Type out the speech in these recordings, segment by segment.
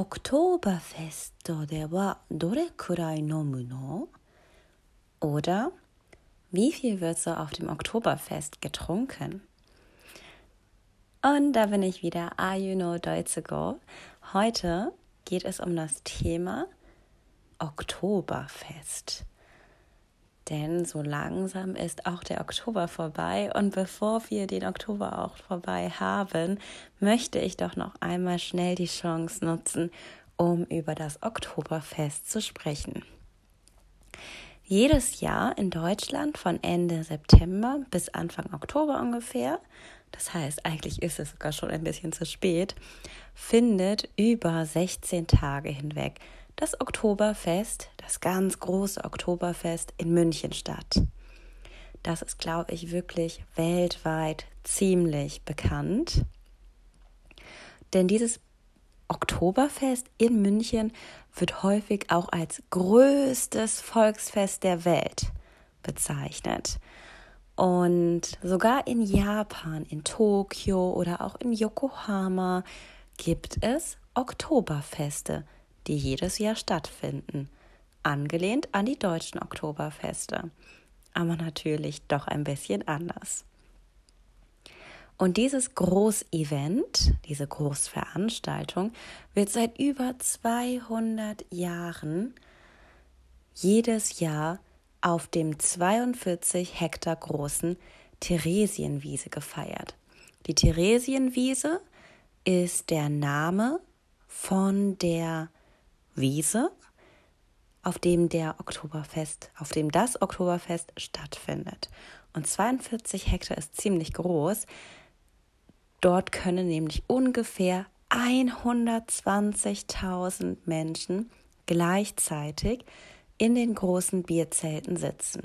オクトーバーフェストではどれくらい飲むの Oder wie viel wird so auf dem Oktoberfest getrunken? Und da bin ich wieder, Are You Know Deutsche Go? Heute geht es um das Thema Oktoberfest. Denn so langsam ist auch der Oktober vorbei und bevor wir den Oktober auch vorbei haben, möchte ich doch noch einmal schnell die Chance nutzen, um über das Oktoberfest zu sprechen. Jedes Jahr in Deutschland von Ende September bis Anfang Oktober ungefähr, das heißt eigentlich ist es sogar schon ein bisschen zu spät, findet über 16 Tage hinweg das Oktoberfest, das ganz große Oktoberfest in München statt. Das ist, glaube ich, wirklich weltweit ziemlich bekannt. Denn dieses Oktoberfest in München wird häufig auch als größtes Volksfest der Welt bezeichnet. Und sogar in Japan, in Tokio oder auch in Yokohama gibt es Oktoberfeste, die jedes Jahr stattfinden, angelehnt an die deutschen Oktoberfeste, aber natürlich doch ein bisschen anders. Und dieses Großevent, diese Großveranstaltung, wird seit über 200 Jahren jedes Jahr auf dem 42 Hektar großen Theresienwiese gefeiert. Die Theresienwiese ist der Name von der Wiese, auf dem der Oktoberfest, auf dem das Oktoberfest stattfindet. Und 42 Hektar ist ziemlich groß. Dort können nämlich ungefähr 120.000 Menschen gleichzeitig in den großen Bierzelten sitzen.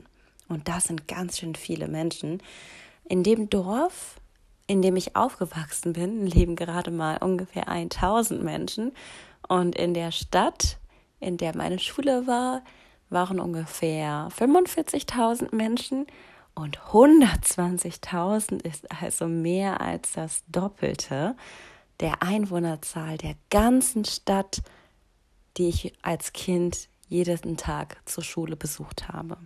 Und das sind ganz schön viele Menschen. In dem Dorf, in dem ich aufgewachsen bin, leben gerade mal ungefähr 1000 Menschen. Und in der Stadt, in der meine Schule war, waren ungefähr 45.000 Menschen. Und 120.000 ist also mehr als das Doppelte der Einwohnerzahl der ganzen Stadt, die ich als Kind jeden Tag zur Schule besucht habe.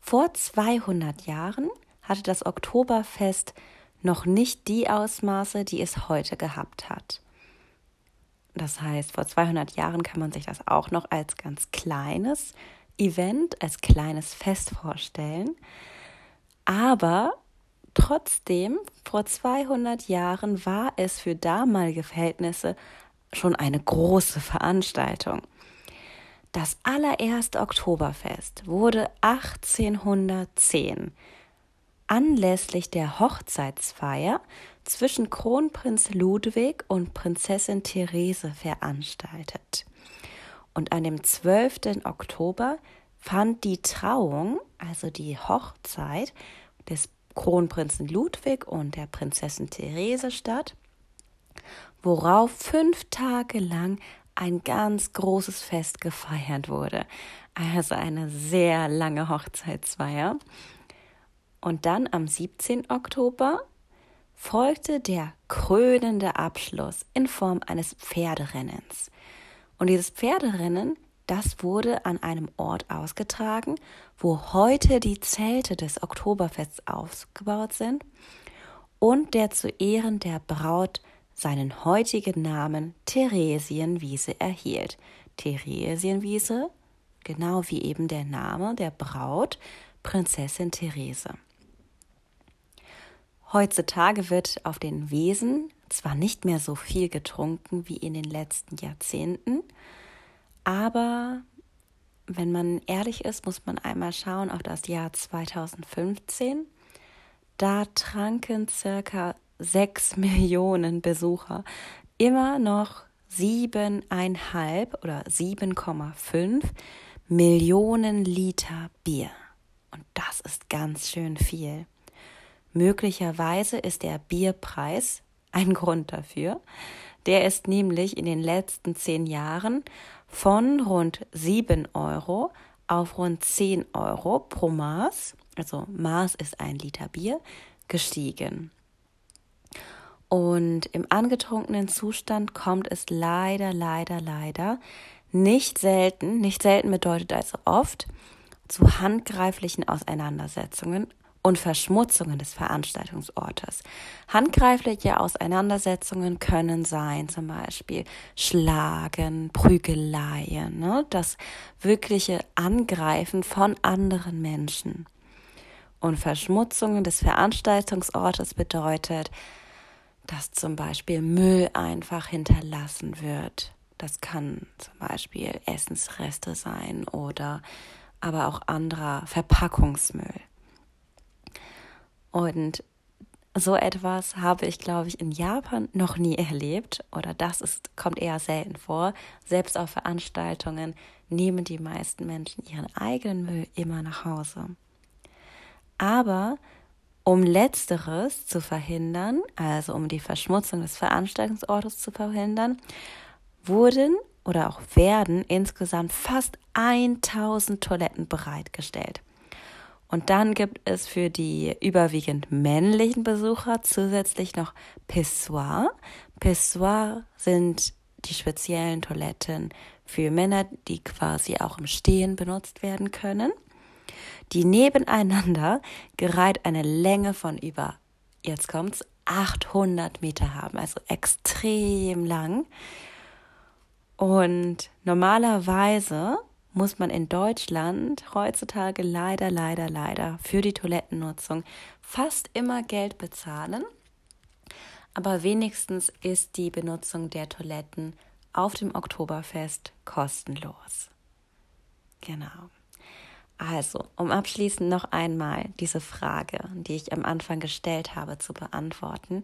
Vor 200 Jahren hatte das Oktoberfest noch nicht die Ausmaße, die es heute gehabt hat. Das heißt, vor 200 Jahren kann man sich das auch noch als ganz kleines Event, als kleines Fest vorstellen. Aber trotzdem, vor 200 Jahren war es für damalige Verhältnisse schon eine große Veranstaltung. Das allererste Oktoberfest wurde 1810 anlässlich der Hochzeitsfeier zwischen Kronprinz Ludwig und Prinzessin Therese veranstaltet. Und an dem 12. Oktober fand die Trauung, also die Hochzeit des Kronprinzen Ludwig und der Prinzessin Therese statt, worauf fünf Tage lang ein ganz großes Fest gefeiert wurde. Also eine sehr lange Hochzeitsfeier. Und dann am 17. Oktober folgte der krönende Abschluss in Form eines Pferderennens. Und dieses Pferderennen, das wurde an einem Ort ausgetragen, wo heute die Zelte des Oktoberfests aufgebaut sind und der zu Ehren der Braut seinen heutigen Namen Theresienwiese erhielt. Theresienwiese, genau wie eben der Name der Braut, Prinzessin Therese. Heutzutage wird auf den Wesen zwar nicht mehr so viel getrunken wie in den letzten Jahrzehnten, aber wenn man ehrlich ist, muss man einmal schauen auf das Jahr 2015. Da tranken circa 6 Millionen Besucher immer noch siebeneinhalb oder 7,5 Millionen Liter Bier. Und das ist ganz schön viel. Möglicherweise ist der Bierpreis ein Grund dafür. Der ist nämlich in den letzten zehn Jahren von rund 7 Euro auf rund 10 Euro pro Maß, also Maß ist ein Liter Bier, gestiegen. Und im angetrunkenen Zustand kommt es leider, leider, leider nicht selten, nicht selten bedeutet also oft, zu handgreiflichen Auseinandersetzungen und Verschmutzungen des Veranstaltungsortes. Handgreifliche Auseinandersetzungen können sein, zum Beispiel Schlagen, Prügeleien, ne? das wirkliche Angreifen von anderen Menschen. Und Verschmutzungen des Veranstaltungsortes bedeutet, dass zum Beispiel Müll einfach hinterlassen wird. Das kann zum Beispiel Essensreste sein oder aber auch anderer Verpackungsmüll. Und so etwas habe ich, glaube ich, in Japan noch nie erlebt oder das ist, kommt eher selten vor. Selbst auf Veranstaltungen nehmen die meisten Menschen ihren eigenen Müll immer nach Hause. Aber um letzteres zu verhindern, also um die Verschmutzung des Veranstaltungsortes zu verhindern, wurden oder auch werden insgesamt fast 1000 Toiletten bereitgestellt. Und dann gibt es für die überwiegend männlichen Besucher zusätzlich noch Pissoir. Pissoir sind die speziellen Toiletten für Männer, die quasi auch im Stehen benutzt werden können. Die nebeneinander gereiht eine Länge von über, jetzt kommt's, 800 Meter haben, also extrem lang. Und normalerweise muss man in Deutschland heutzutage leider, leider, leider für die Toilettennutzung fast immer Geld bezahlen. Aber wenigstens ist die Benutzung der Toiletten auf dem Oktoberfest kostenlos. Genau. Also, um abschließend noch einmal diese Frage, die ich am Anfang gestellt habe, zu beantworten.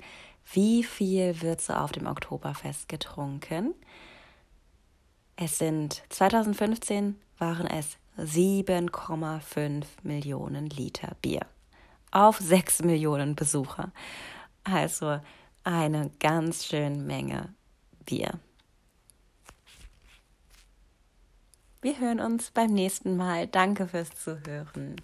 Wie viel wird so auf dem Oktoberfest getrunken? Es sind 2015 waren es 7,5 Millionen Liter Bier auf 6 Millionen Besucher. Also eine ganz schön Menge Bier. Wir hören uns beim nächsten Mal. Danke fürs Zuhören.